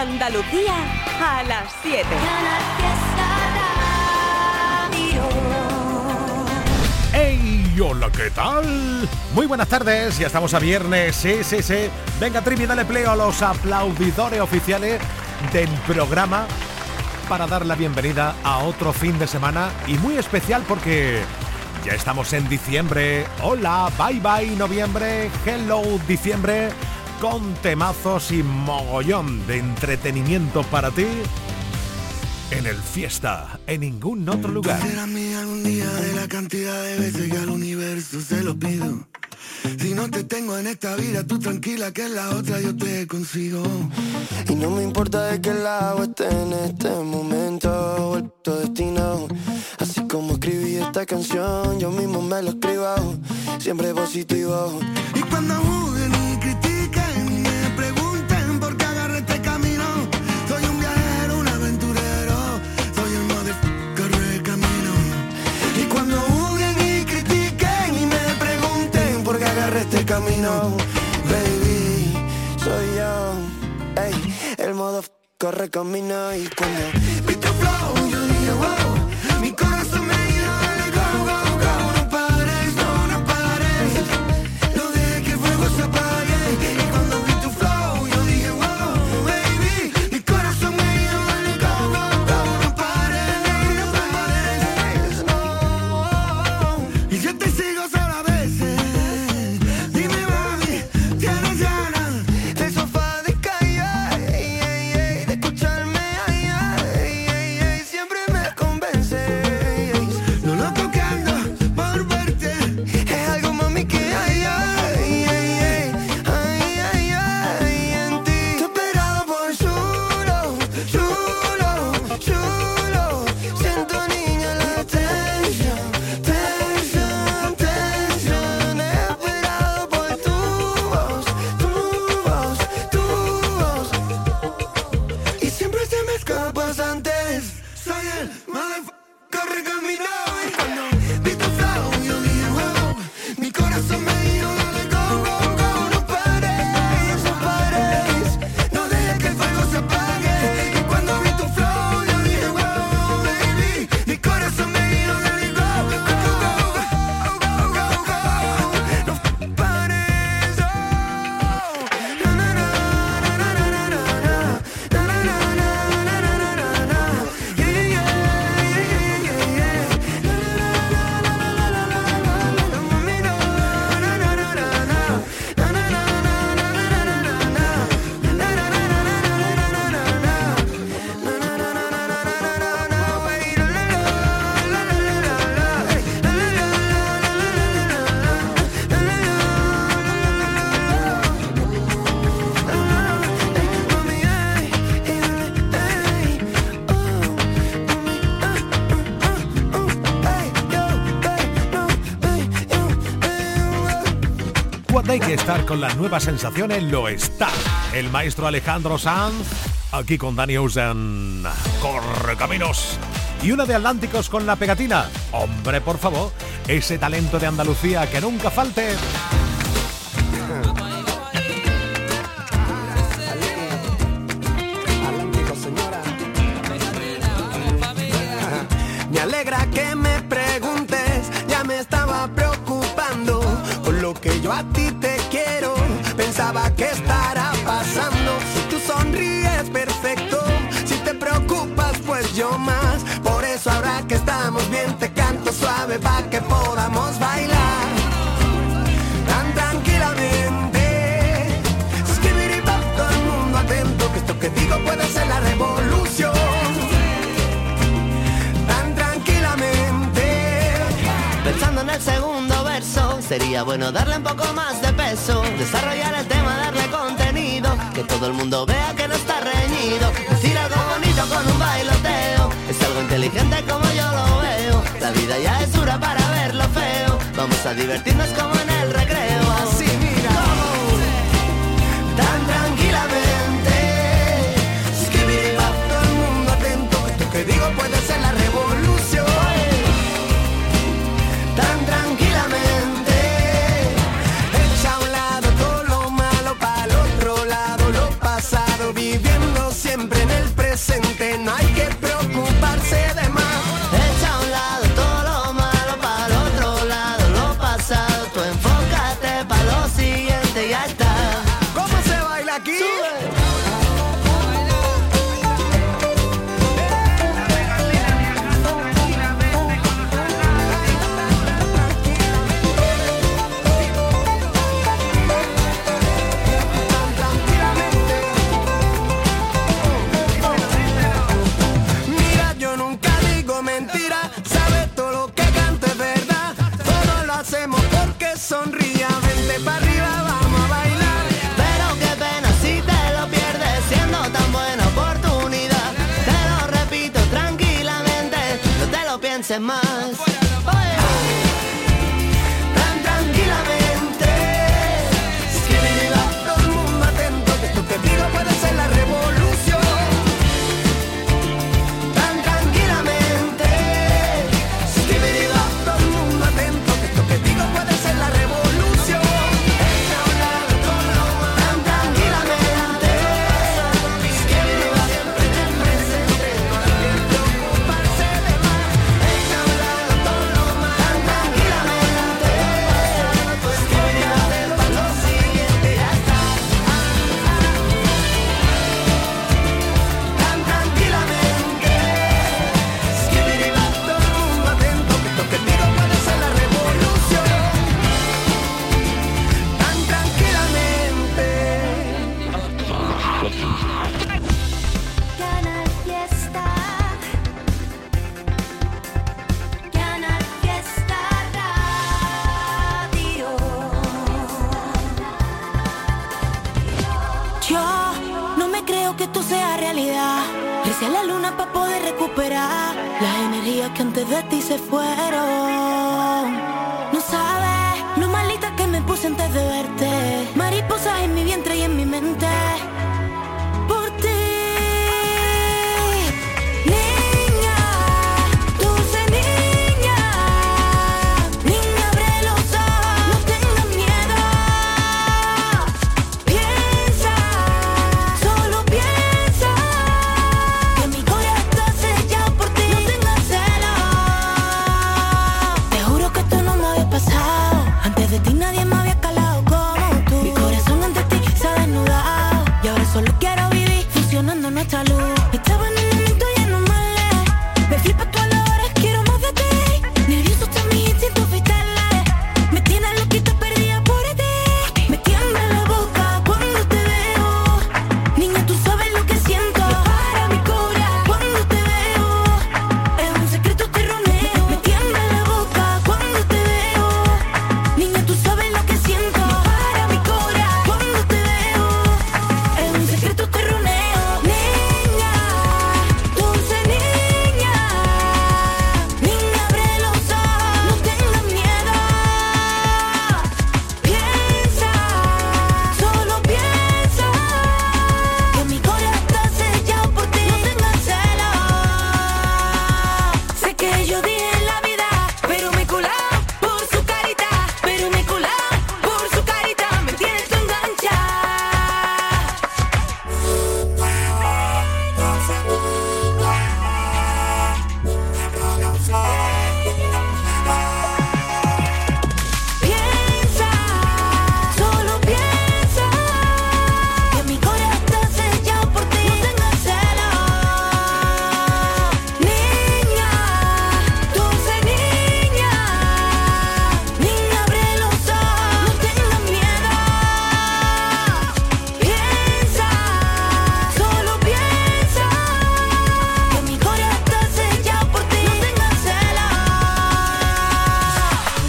Andalucía a las 7. ¡Hey! Hola, ¿qué tal? Muy buenas tardes, ya estamos a viernes, sí, sí, sí. Venga, Trivi, dale play a los aplaudidores oficiales del programa para dar la bienvenida a otro fin de semana y muy especial porque ya estamos en diciembre. Hola, bye bye noviembre, hello diciembre, con temazos y mogollón de entretenimiento para ti en el fiesta, en ningún otro lugar. Será mía algún día de la cantidad de veces que al universo se lo pido. Si no te tengo en esta vida, tú tranquila que en la otra yo te consigo. Y no me importa de qué lado esté en este momento, vuelto destino. Así como escribí esta canción, yo mismo me lo escribo, siempre positivo. Y cuando camino, baby, soy yo, ey, el modo corre camino y cuando vi tu flow, yo con las nuevas sensaciones, lo está. El maestro Alejandro Sanz, aquí con Dani Ocean. Corre caminos. Y una de Atlánticos con la pegatina. Hombre, por favor, ese talento de Andalucía que nunca falte. Que estará pasando. Si tú sonríes, perfecto. Si te preocupas, pues yo más. Por eso ahora que estamos bien, te canto suave para que podamos bailar tan tranquilamente. Skibidi-bop, todo el mundo atento, que esto que digo puede ser la revolución. Tan tranquilamente. Pensando en el segundo verso, sería bueno darle un poco más de peso, desarrollar el tema, que todo el mundo vea que no está reñido, decir algo bonito con un bailoteo, es algo inteligente como yo lo veo, la vida ya es dura para ver lo feo, vamos a divertirnos como en el recreo, así mira. Tan tranquilamente. Skibidi-bop, todo el mundo atento, esto que digo puede ser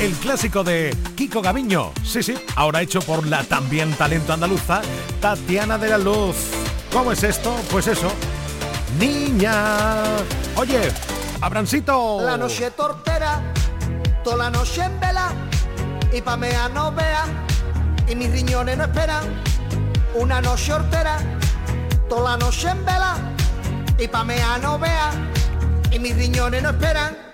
de Kiko Gaviño. Sí, sí, ahora hecho por la también talento andaluza Tatiana de la Luz. ¿Cómo es esto? Pues eso. Niña. Oye, Abrancito. La noche tortera, toda la noche en vela, y pa' mea no vea, y mis riñones no esperan. Una noche hortera, toda la noche en vela, y pa' mea no vea, y mis riñones no esperan.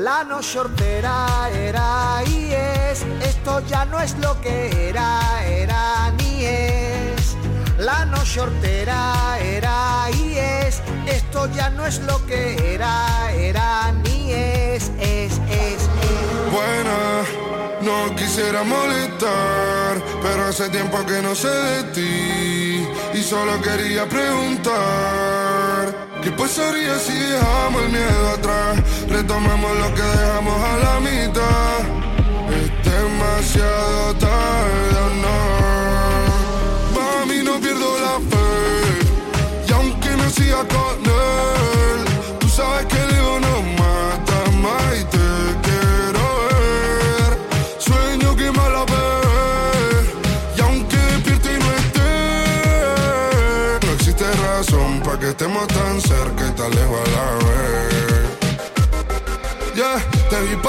La noche hortera era y es, esto ya no es lo que era, era ni es. La noche hortera era y es, esto ya no es lo que era, era ni es, es, es, es. Buena, no quisiera molestar, pero hace tiempo que no sé de ti y solo quería preguntar. ¿Qué pasaría si dejamos el miedo atrás? Retomamos lo que dejamos a la mitad. Es demasiado tarde, no. Mami, no pierdo la fe. Y aunque me siga con él, tú sabes que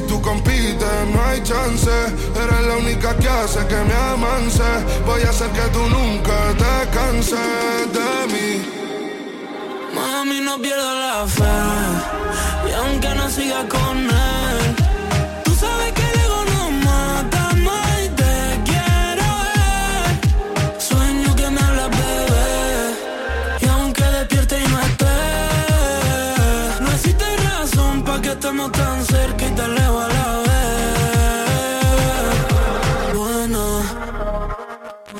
Si tú compites, no hay chance. Eres la única que hace que me amance. Voy a hacer que tú nunca te canses de mí. Mami, no pierdo la fe. Y aunque no siga con él, tú sabes que el ego no mata más y te quiero. Sueño que me hablas, bebé. Y aunque despierte y no esté, no existe razón para que estemos tan cerca y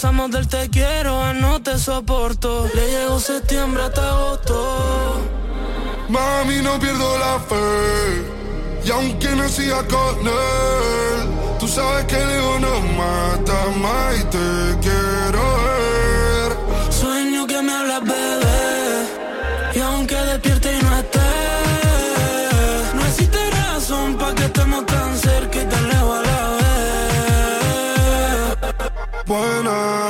Pasamos del te quiero a no te soporto. Le llegó septiembre hasta agosto. Mami, no pierdo la fe. Y aunque no siga con él, tú sabes que el no mata más y te quiero Buena,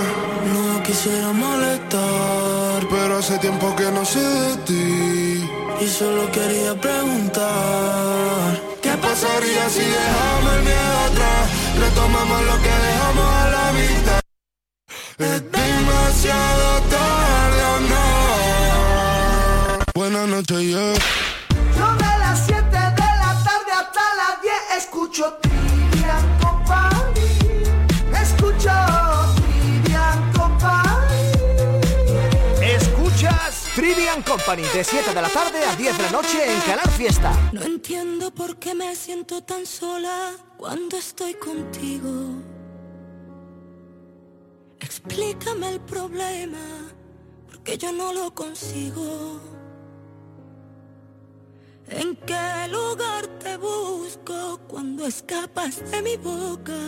No quisiera molestar, pero hace tiempo que no sé de ti. y solo quería preguntar. ¿Qué pasaría si dejamos el miedo atrás? Retomamos lo que dejamos a la mitad. Es demasiado tarde o no. Buenas noches, yeah. Yo de las 7 de la tarde hasta las 10 escucho Company de 7 de la tarde a 10 de la noche en Canal Fiesta. No entiendo por qué me siento tan sola cuando estoy contigo. Explícame el problema, porque yo no lo consigo. ¿En qué lugar te busco cuando escapas de mi boca?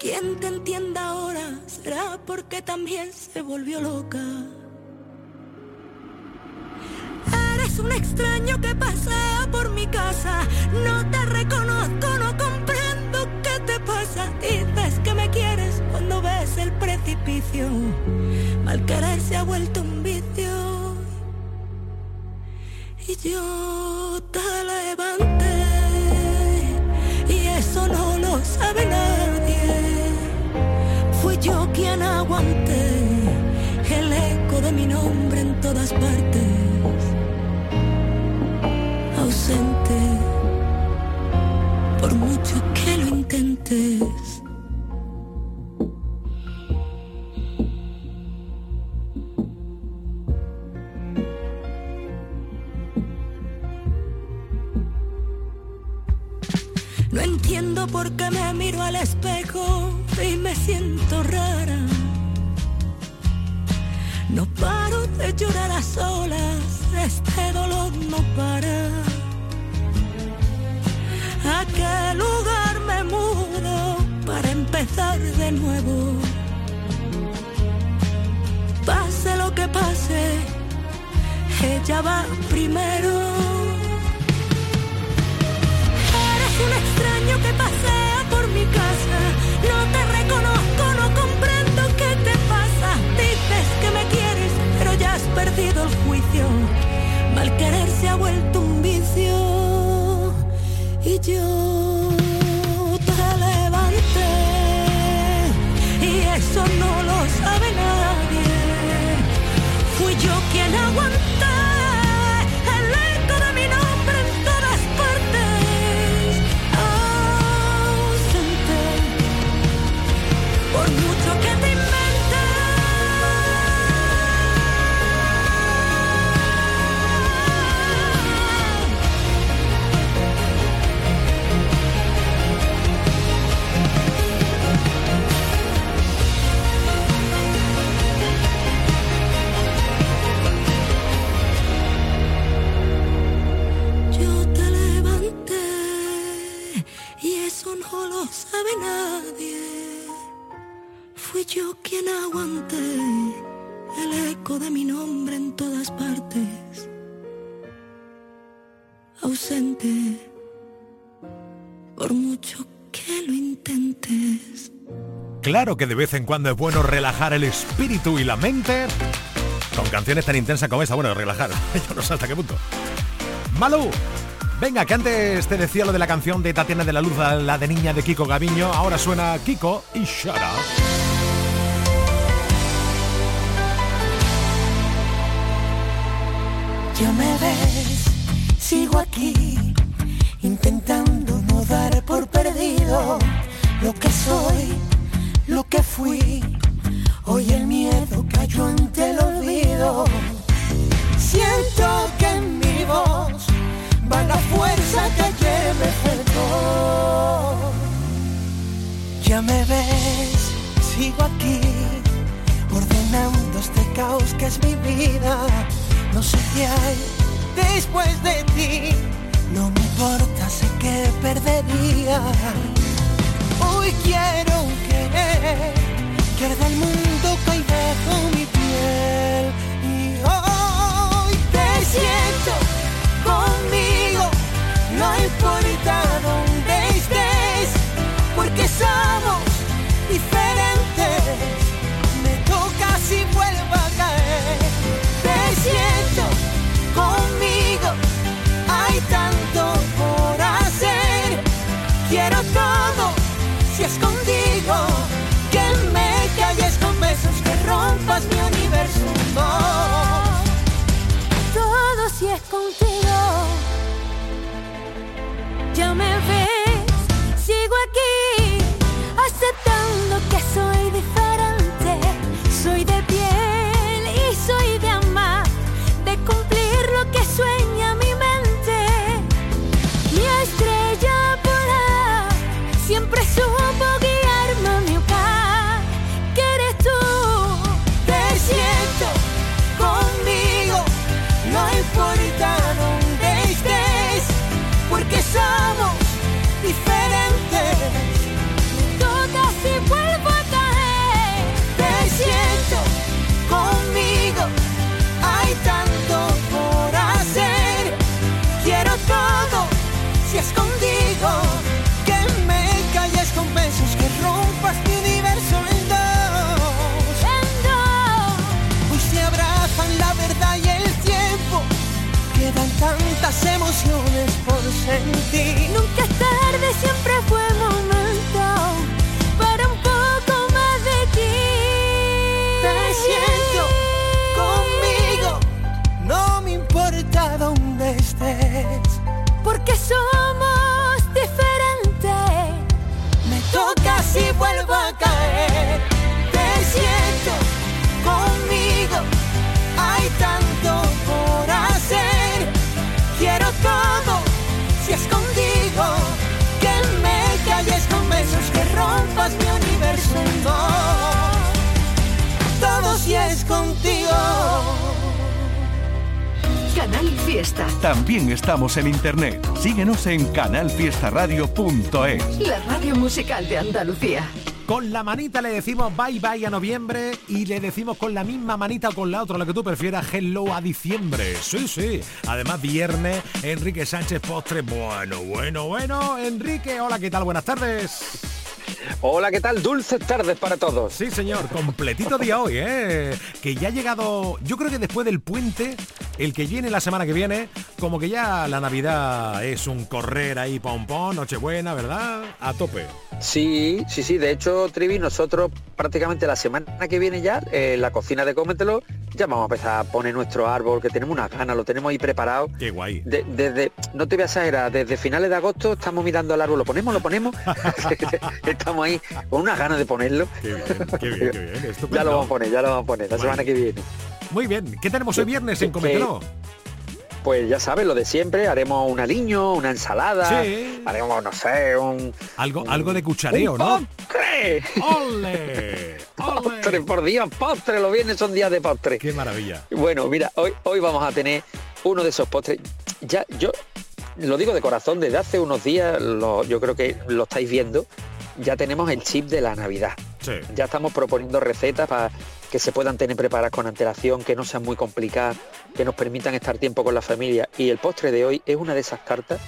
Quien te entienda ahora será porque también se volvió loca. Un extraño que pasea por mi casa. No te reconozco, no comprendo qué te pasa. Dices que me quieres cuando ves el precipicio. Mal querer se ha vuelto un vicio. Y yo te levanté. Y eso no lo sabe nadie. Fui yo quien aguanté el eco de mi nombre en todas partes por mucho que lo intentes. No entiendo por qué me miro al espejo y me siento rara. No paro de llorar a solas, este dolor no para. Empezar de nuevo? Pase lo que pase, ella va primero. Eres un extraño que pasea por mi casa. No te reconozco, no comprendo qué te pasa. Dices que me quieres, pero ya has perdido el juicio. Mal querer se ha vuelto un vicio. Y yo Claro que de vez en cuando es bueno relajar el espíritu y la mente con canciones tan intensas como esa. Bueno, relajar, yo no sé hasta qué punto. Malú, venga, que antes te decía lo de la canción de Tatiana de la Luz, la de niña de Kiko Gaviño, ahora suena Kiko y Up. Ya me ves, sigo aquí, intentando no dar por perdido lo que soy, lo que fui. Hoy el miedo cayó ante el olvido. Siento que en mi voz va la fuerza que ayer me. Ya me ves, sigo aquí, ordenando este caos que es mi vida. No sé qué hay después de ti, no me importa, sé que perdería. Hoy quiero querer que el mundo caiga con mi piel. Y hoy te siento conmigo, no importa dónde estés, porque somos mi universo. todo si es contigo. Ya me ves, hacemos Canal Fiesta. También estamos en internet. Síguenos en canalfiestaradio.es. La radio musical de Andalucía. Con la manita le decimos bye bye a noviembre y le decimos con la misma manita o con la otra, lo que tú prefieras, hello a diciembre. Sí, sí. Además, viernes, Enrique Sánchez Postre. Bueno, bueno, bueno. Enrique, hola, ¿qué tal? Buenas tardes. Hola, ¿qué tal? Dulces tardes para todos. Sí, señor, completito día hoy, ¿eh? Que ya ha llegado, yo creo que después del puente, el que viene la semana que viene, como que ya la Navidad es un correr ahí, pom pom, Nochebuena, ¿verdad? A tope. Sí, sí, sí. De hecho, Trivi, nosotros prácticamente la semana que viene ya, en la cocina de Cómetelo, ya vamos a empezar a poner nuestro árbol, que tenemos unas ganas, lo tenemos ahí preparado. Qué guay. De- desde, no te voy a exagerar, desde finales de agosto estamos mirando al árbol, lo ponemos, lo ponemos. estamos ahí con unas ganas de ponerlo. Qué bien, qué bien, qué bien. Estupendo. Ya lo vamos a poner, ya lo vamos a poner, la Bueno. semana que viene. Muy bien. ¿Qué tenemos hoy viernes en que- Comételo? Pues ya sabes, lo de siempre, haremos un aliño, una ensalada, Sí. haremos, no sé, un... Algo, algo de cuchareo, un ¿no? postre. ¡Ole! Postre, por Dios, postre, los viernes son días de postre. ¡Qué maravilla! Bueno, mira, hoy, hoy vamos a tener uno de esos postres. Ya, yo lo digo de corazón, desde hace unos días, lo- yo creo que lo estáis viendo, ya tenemos el chip de la Navidad. Sí. Ya estamos proponiendo recetas para que se puedan tener preparadas con antelación, que no sean muy complicadas, que nos permitan estar tiempo con la familia. Y el postre de hoy es una de esas cartas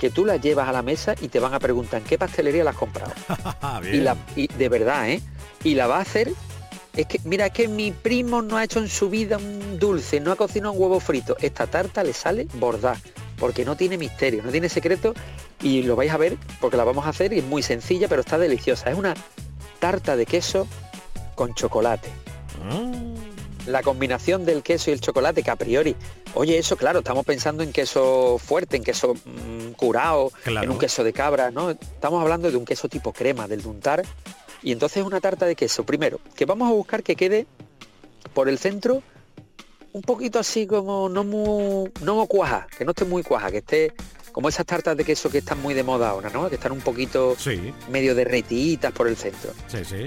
que tú las llevas a la mesa y te van a preguntar en qué pastelería la has comprado. Ah, y, la, y de verdad, ¿eh? Y la va a hacer. Es que, mira, es que mi primo no ha hecho en su vida un dulce, no ha cocinado un huevo frito. Esta tarta le sale bordada, porque no tiene misterio, no tiene secreto. Y lo vais a ver porque la vamos a hacer y es muy sencilla, pero está deliciosa. Es una tarta de queso con chocolate. La combinación del queso y el chocolate, que a priori, oye, eso claro, estamos pensando en queso fuerte, en queso mm, curado, en un queso de cabra, ¿no? Estamos hablando de un queso tipo crema, del duntar. Y entonces una tarta de queso, primero, que vamos a buscar que quede por el centro un poquito así como no muy, no cuaja, que no esté muy cuaja, que esté como esas tartas de queso que están muy de moda ahora, ¿no? Que están un poquito medio derretidas por el centro.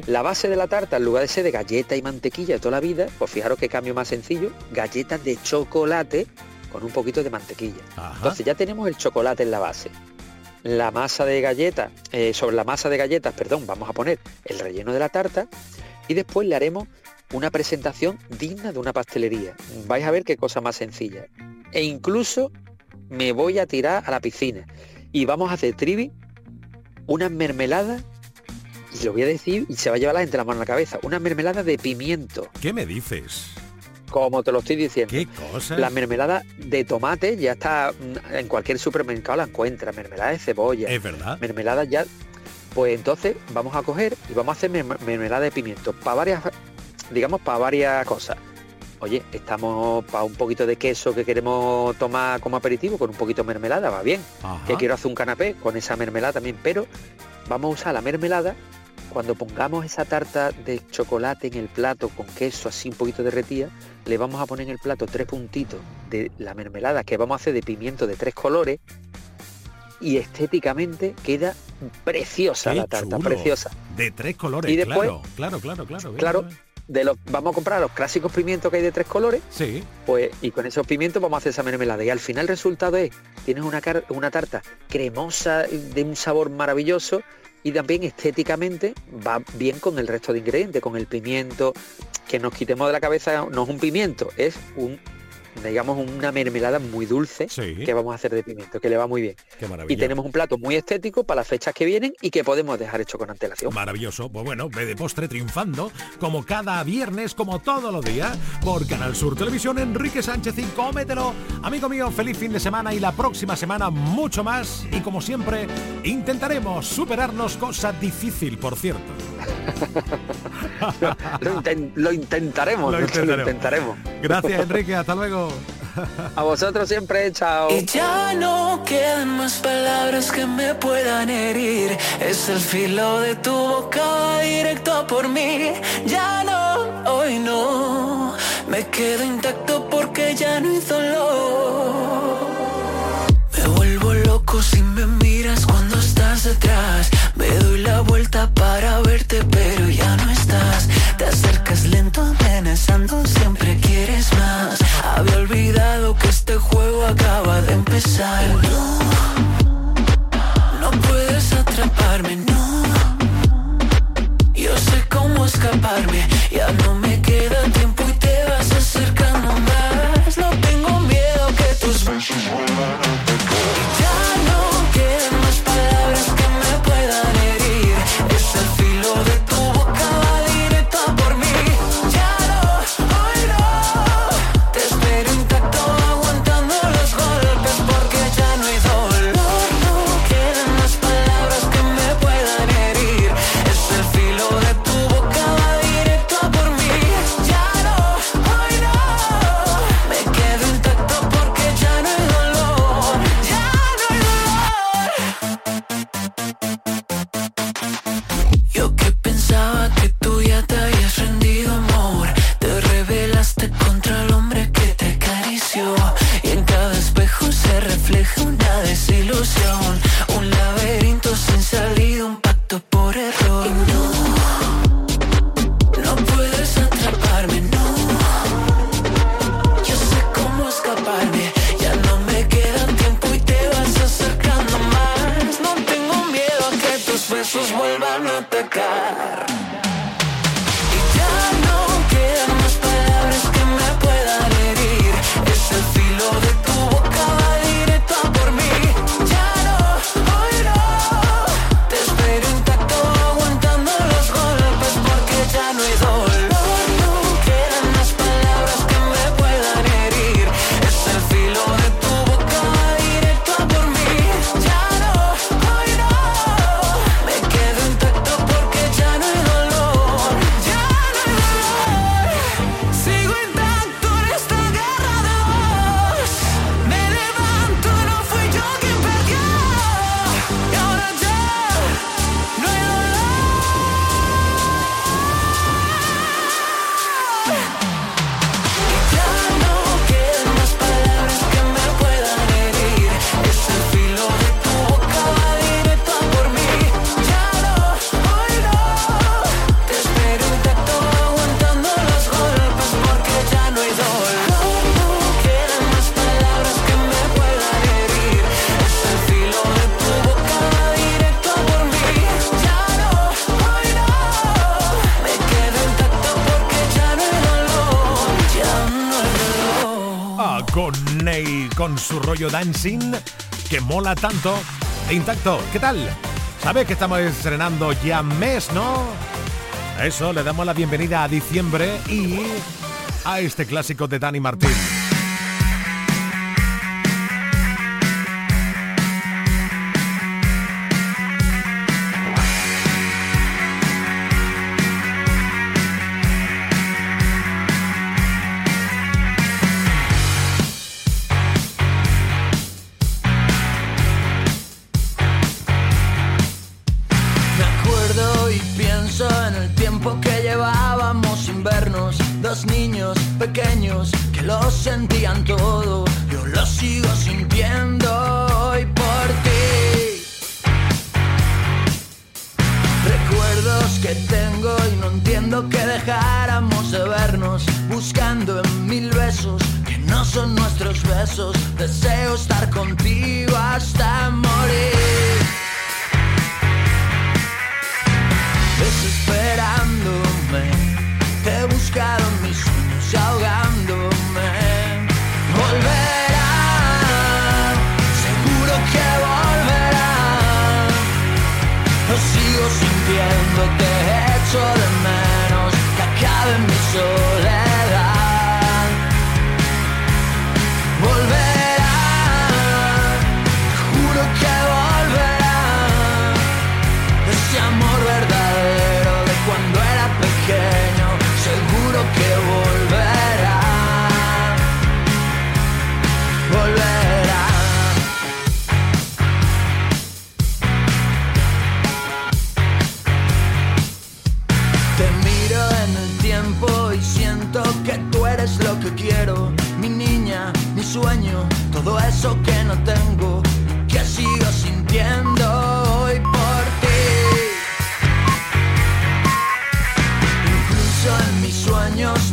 La base de la tarta, en lugar de ser de galleta y mantequilla de toda la vida, pues fijaros qué cambio más sencillo, galletas de chocolate con un poquito de mantequilla. Entonces ya tenemos el chocolate en la base. La masa de galletas, eh, sobre la masa de galletas, perdón, vamos a poner el relleno de la tarta y después le haremos una presentación digna de una pastelería. Vais a ver qué cosa más sencilla. E incluso me voy a tirar a la piscina y vamos a hacer trivi, una mermelada, y lo voy a decir y se va a llevar la gente la mano a la cabeza, una mermelada de pimiento. ¿Qué me dices? Como te lo estoy diciendo. ¿Qué cosa? La mermelada de tomate ya está mm, en cualquier supermercado la encuentra, mermelada de cebolla. Es verdad. Mermelada ya. Pues entonces vamos a coger y vamos a hacer mermelada de pimiento para varias, digamos, para varias cosas oye, estamos para un poquito de queso que queremos tomar como aperitivo con un poquito de mermelada, va bien. Que quiero hacer un canapé con esa mermelada también, pero vamos a usar la mermelada cuando pongamos esa tarta de chocolate en el plato con queso así un poquito derretida, le vamos a poner en el plato tres puntitos de la mermelada que vamos a hacer de pimiento de tres colores y estéticamente queda preciosa la tarta, preciosa. De tres colores, y después, claro, claro, claro. Claro, de los vamos a comprar los clásicos pimientos que hay de tres colores. Sí. Pues y con esos pimientos vamos a hacer esa mermelada. Y al final el resultado es tienes una, una tarta cremosa de un sabor maravilloso y también estéticamente va bien con el resto de ingredientes con el pimiento. Que nos quitemos de la cabeza no es un pimiento es un digamos, una mermelada muy dulce que vamos a hacer de pimiento, que le va muy bien. y tenemos un plato muy estético para las fechas que vienen y que podemos dejar hecho con antelación. Maravilloso. Pues bueno, ve de postre triunfando, como cada viernes, como todos los días, por Canal Sur Televisión, Enrique Sánchez y cómetelo. Amigo mío, feliz fin de semana y la próxima semana mucho más. Y como siempre, intentaremos superarnos, cosa difícil, por cierto. lo, intentaremos, lo intentaremos. Gracias, Enrique. Hasta luego. A vosotros siempre, chao. Y ya no quedan más palabras que me puedan herir. Es el filo de tu boca directo por mí. Ya no, hoy no. Me quedo intacto porque ya no hay dolor. Me vuelvo loco si me miras cuando estás detrás. Me doy la vuelta para pero ya no estás. Te acercas lento, amenazando, siempre quieres más. Había olvidado que este juego acaba de empezar. No, no puedes atraparme, no. Yo sé cómo escaparme, atacar. Dancing, que mola tanto. E intacto, ¿qué tal? ¿Sabes que estamos estrenando ya mes, no? Eso, le damos la bienvenida a diciembre y a este clásico de Dani Martín.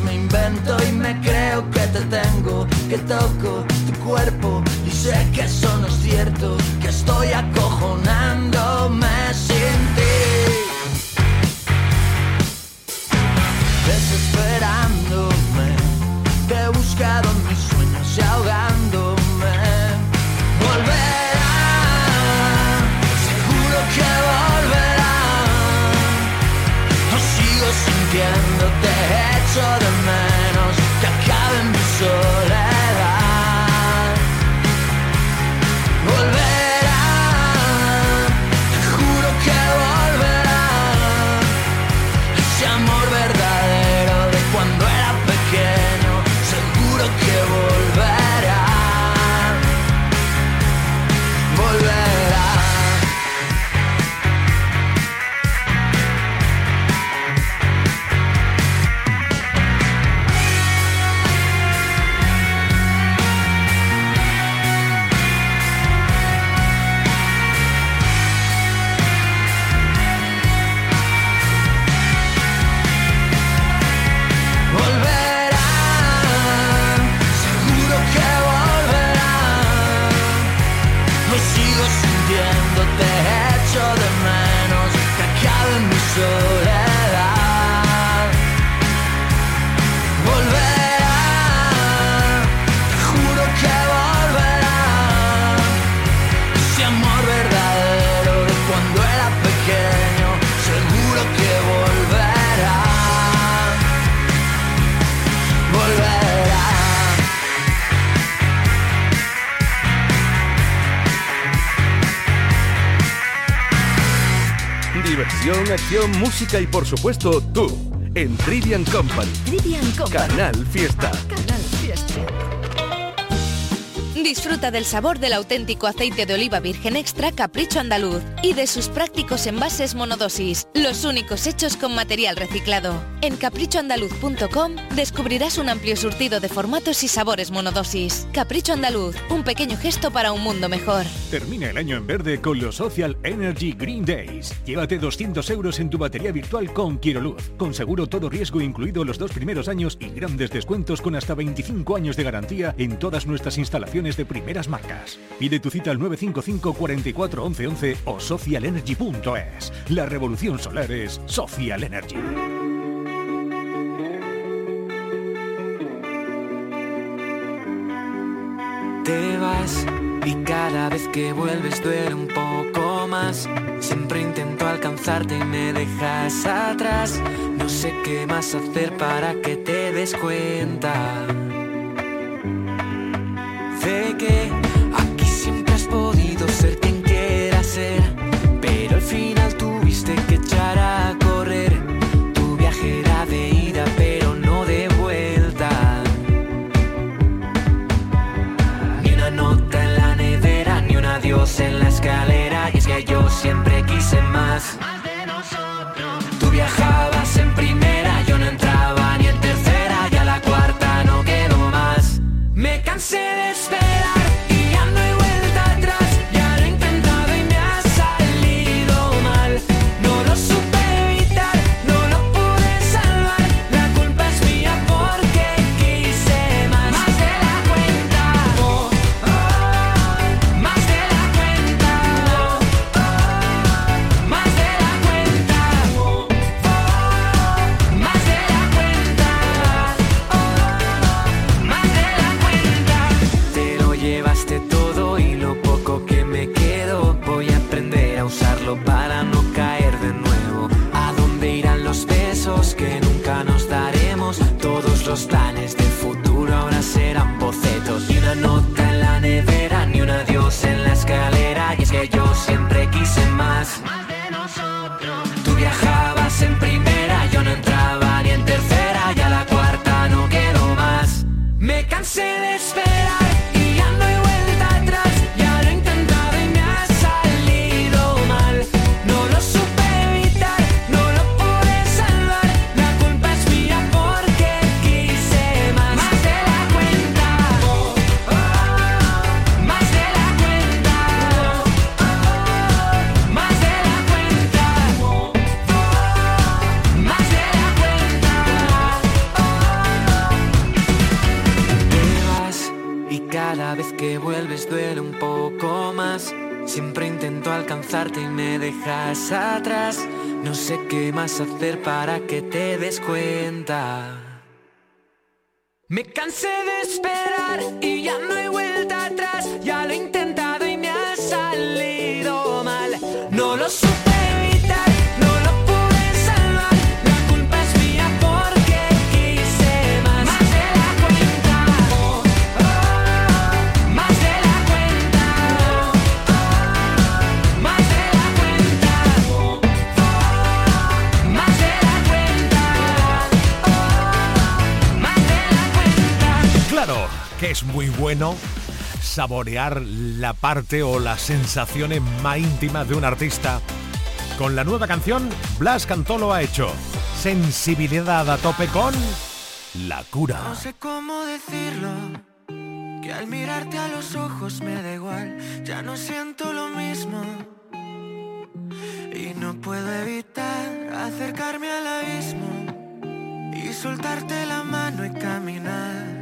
me invento y me creo que te tengo, que toco tu cuerpo y sé que eso no es cierto, que estoy acojonándome. Música y por supuesto tú en Trivian Company. Trivian Company. Canal Fiesta. Canal Fiesta. Disfruta del sabor del auténtico aceite de oliva virgen extra Capricho Andaluz y de sus prácticos envases monodosis, los únicos hechos con material reciclado. En caprichoandaluz.com descubrirás un amplio surtido de formatos y sabores monodosis. Capricho Andaluz, un pequeño gesto para un mundo mejor. Termina el año en verde con los Social Energy Green Days. Llévate 200 euros en tu batería virtual con Luz, con seguro todo riesgo incluido los dos primeros años y grandes descuentos con hasta 25 años de garantía en todas nuestras instalaciones de primeras marcas. Pide tu cita al 955 44 11 11 o socialenergy.es. La revolución solar es Social Energy. te vas y cada vez que vuelves duele un poco más. Siempre intento alcanzarte y me dejas atrás. No sé qué más hacer para que te des cuenta de que aquí siempre has podido ser quien quiera ser, pero al final tuviste que echar a correr. Tu viaje era de ida, pero no de vuelta. Ni una nota en la nevera, ni un adiós en la escalera. Y es que yo siempre quise más. Tú viajabas en primera, bueno saborear la parte o las sensaciones más íntimas de un artista. Con la nueva canción, Blas Cantó lo ha hecho. Sensibilidad a tope con La Cura. No sé cómo decirlo, que al mirarte a los ojos me da igual, ya no siento lo mismo. Y no puedo evitar acercarme al abismo y soltarte la mano y caminar.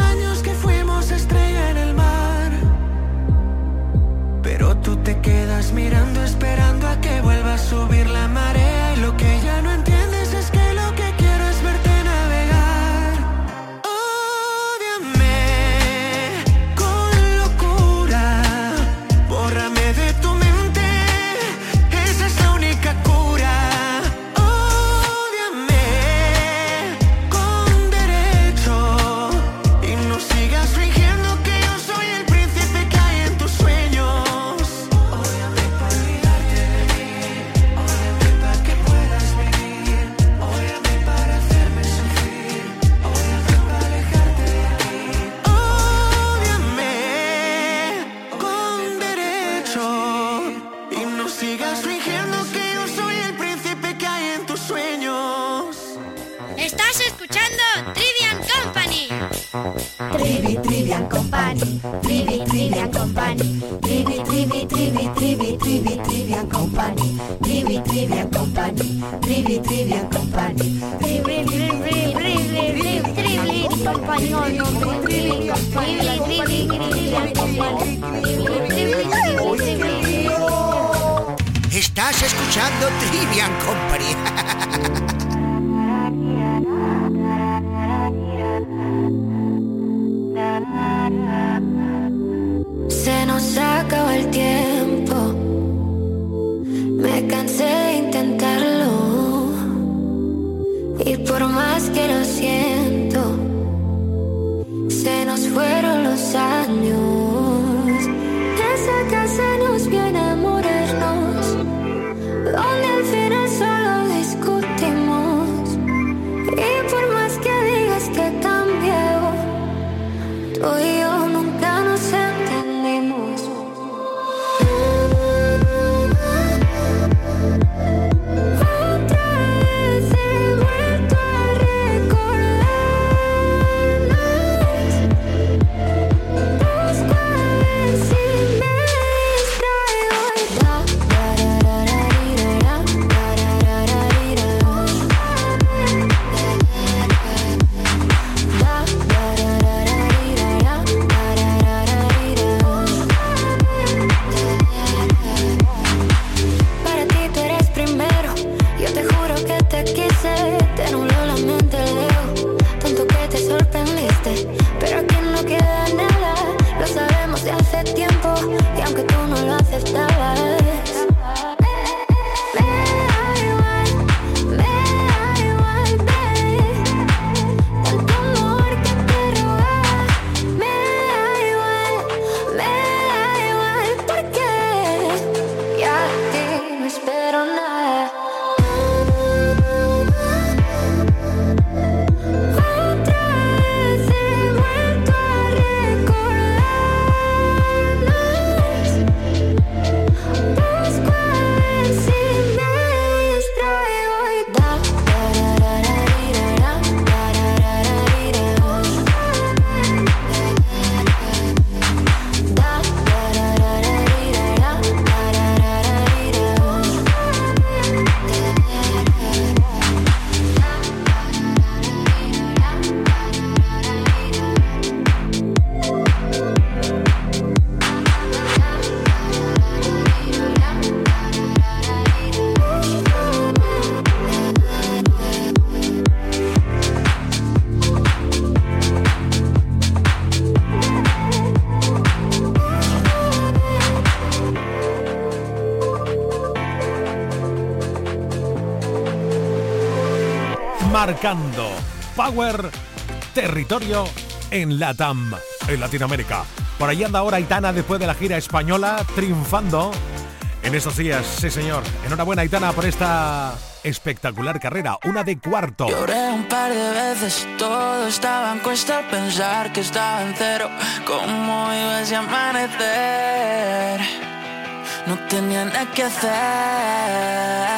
años que fuimos estrella en el mar. Pero tú te quedas mirando, esperando a que vuelva a subir la marea. Trivi, Trivian Company, Trivi, Trivian Company, Trivi, Trivi, Trivi, Company, Trivi, Trivi, Trivian Company, Estás escuchando Trivian Company. Fueron los Marcando Power Territorio en Latam, en Latinoamérica. Por ahí anda ahora Aitana después de la gira española, triunfando en estos días. Sí, señor. Enhorabuena, Aitana, por esta espectacular carrera. Una de cuarto. Lloré un par de veces, todo estaba en cuesta pensar que estaba en cero. ¿Cómo iba ese amanecer? No tenía nada que hacer.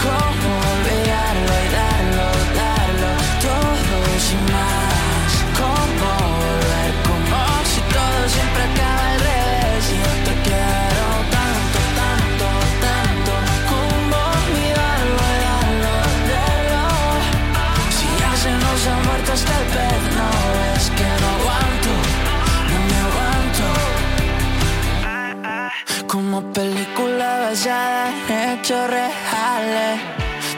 pez, no es que no aguanto, no me aguanto. Como película basada en hechos reales.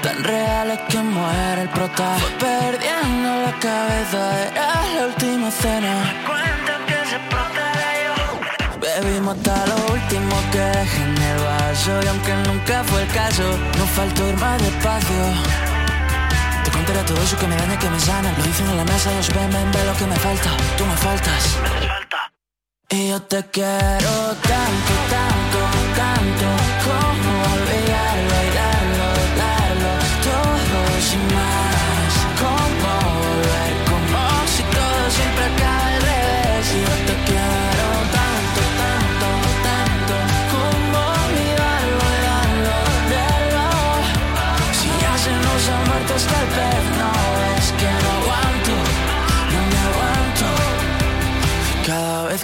Tan reales que muere el prota. Perdiendo la cabeza, era la última cena. Bebimos hasta lo último que dejé en el vaso. Y aunque nunca fue el caso, nos faltó ir más despacio Entera todo eso que me daña, que me sana. Lo dicen en la mesa, ellos ven, ven, ven lo que me falta. Tú me faltas. Me falta. Y yo te quiero tanto, tanto, tanto. Como olvidarlo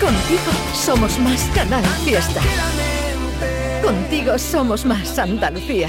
Contigo somos más Canal Fiesta. Contigo somos más Andalucía.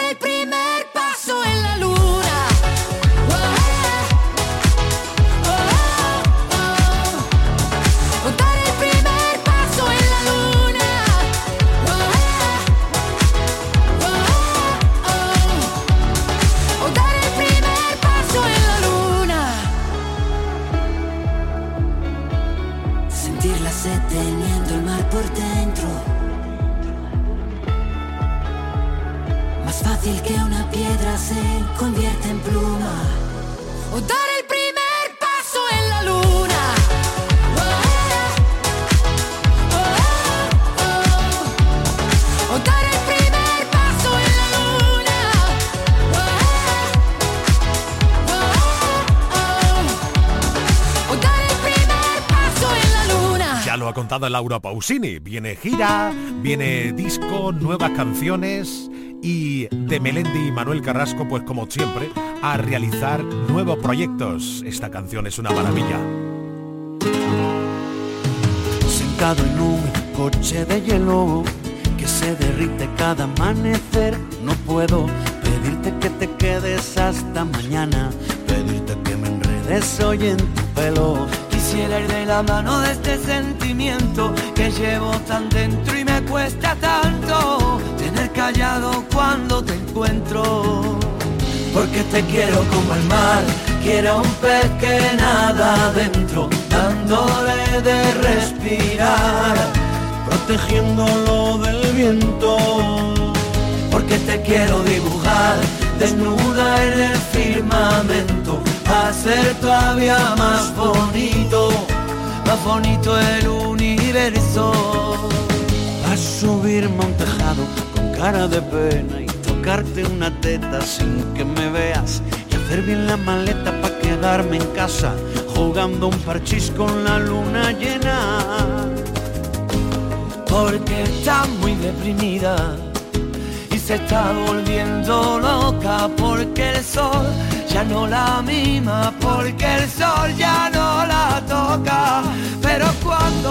fácil que una piedra se convierte en pluma. O dar el primer paso en la luna. O dar el primer paso en la luna. O dar el primer paso en la luna. Ya lo ha contado Laura Pausini. Viene gira, viene disco, nuevas canciones y de Melendi y Manuel Carrasco, pues como siempre, a realizar nuevos proyectos. Esta canción es una maravilla. Sentado en un coche de hielo que se derrite cada amanecer, no puedo pedirte que te quedes hasta mañana, pedirte que me enrede tienes hoy en tu pelo. Quisiera ir de la mano de este sentimiento que llevo tan dentro y me cuesta tanto callado cuando te encuentro. Porque te quiero como el mar, quiero un pez que nada adentro, dándole de respirar, protegiéndolo del viento. Porque te quiero dibujar desnuda en el firmamento, a ser todavía más bonito, más bonito el universo. A subirme a un tejado cara de pena y tocarte una teta sin que me veas y hacer bien la maleta para quedarme en casa jugando un parchís con la luna llena. Porque está muy deprimida se está volviendo loca porque el sol ya no la mima, porque el sol ya no la toca. Pero cuando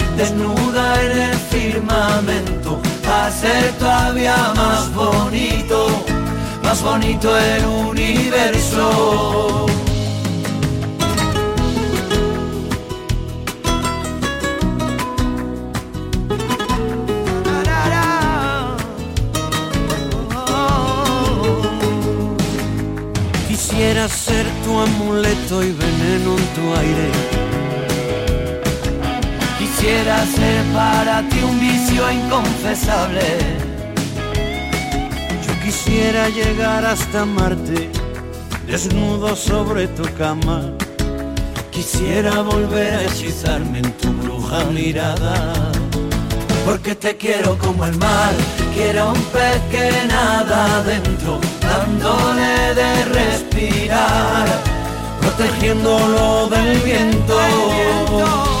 desnuda en el firmamento, a ser todavía más bonito, más bonito el universo. Quisiera ser tu amuleto y veneno en tu aire. Quisiera ser para ti un vicio inconfesable. Yo quisiera llegar hasta Marte, desnudo sobre tu cama. Quisiera volver a hechizarme en tu bruja mirada. Porque te quiero como el mar, quiero un pez que nada adentro dándole de respirar, protegiéndolo del viento,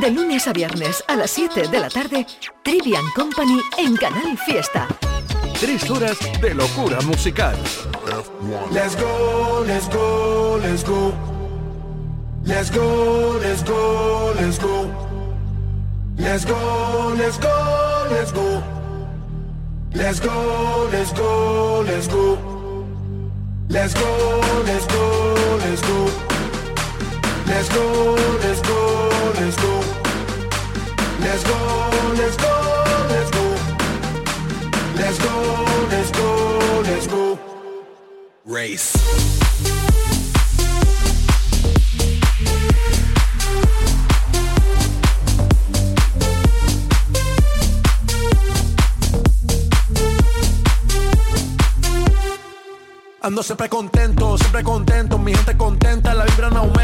De lunes a viernes a las 7 de la tarde, Trivian Company en Canal Fiesta. Tres horas de locura musical. Let's go, let's go, let's go. Let's go, let's go, let's go. Let's go, let's go, let's go. Let's go, let's go, let's go. Let's go, let's go, let's go. Let's go, let's go, let's go. Let's go, let's go, let's go. Let's go, let's go, let's go. Race. Ando siempre contento, siempre contento, mi gente contenta, la vibra en aumento,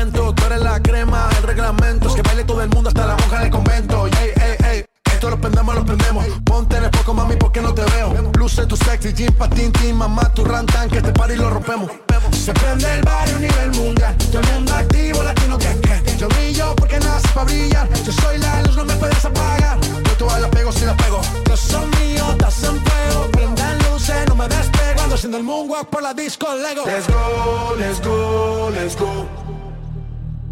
todo el mundo hasta la monja del convento, ey, ey, ey, esto lo prendemos, lo prendemos, ponte en el poco mami porque no te veo, luce tu sexy, jean patin, team, mamá, tu rantan, que este party lo rompemos, se prende el barrio a nivel mundial, todo el mundo activo, latino que que, yo brillo porque nace para brillar, yo soy la luz, no me puedes apagar, yo todas las pego si las pego, yo son míos, das en fuego, prendan luces, no me despego, haciendo el moonwalk por la disco Lego. Let's go, let's go, let's go.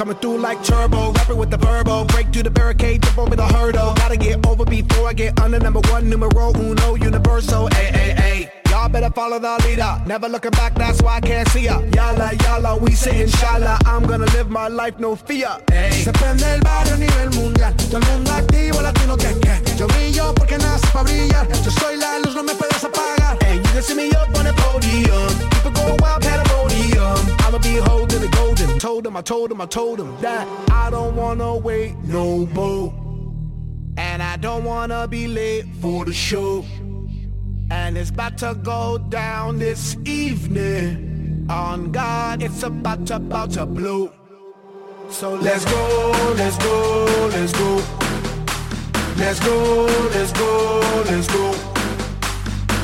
Coming through like turbo, rapping with the verbo. Break through the barricade, jump over the hurdle. Gotta get over before I get under number one, numero uno, universal. Ay, ay, ay. Y'all better follow the leader. Never looking back, that's why I can't see ya. Yala, yala, we say inshallah. I'm gonna live my life, no fear. Se prende el barrio a nivel mundial. Todo el mundo activo, latino que que. Yo brillo porque nace brillar. Yo soy la luz, no me puedes apagar. Can see me up on the podium. People go wild, pandemonium. I'ma be holding the golden. Told him, I told him, I told him that I don't wanna wait no more. And I don't wanna be late for the show. And it's about to go down this evening. On God, it's about to, about to blow. So let's go, let's go. Let's go, let's go, let's go. Let's go,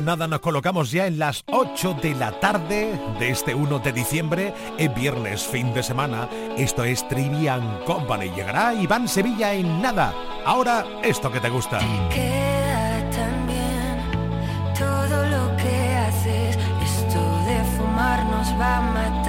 que nada, nos colocamos ya en las 8 de la tarde de este 1 de diciembre, es viernes, fin de semana. Esto es Trivian Company. Llegará Iván Sevilla en nada. Ahora, esto que te gusta. Todo lo que haces. Esto de fumar nos va a matar,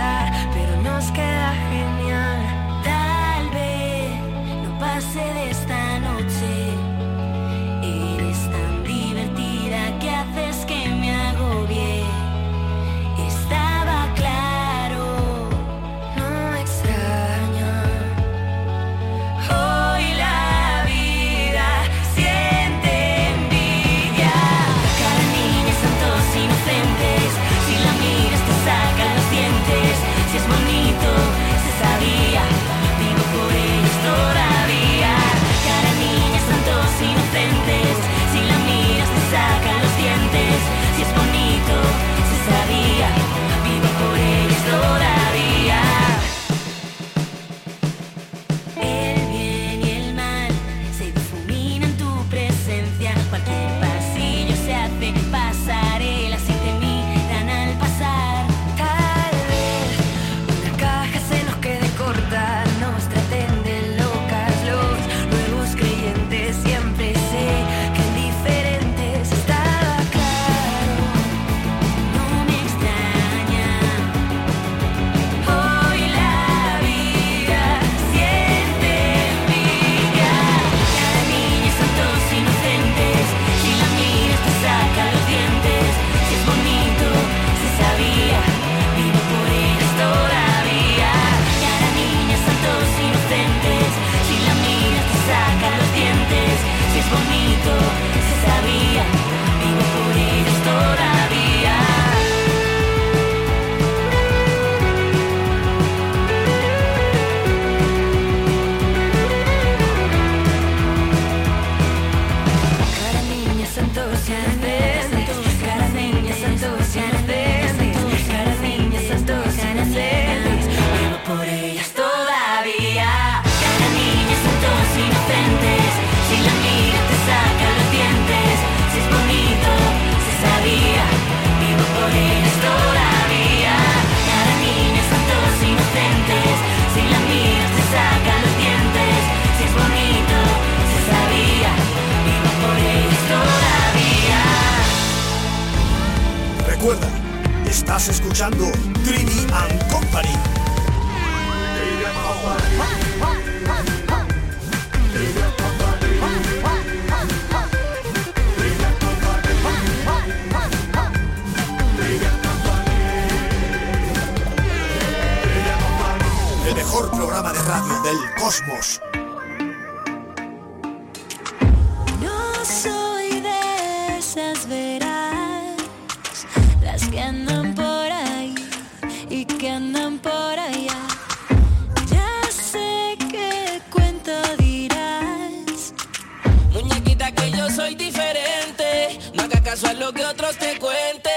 que andan por ahí y que andan por allá. Ya sé qué cuento dirás. Muñequita que yo soy diferente, no hagas caso a lo que otros te cuenten.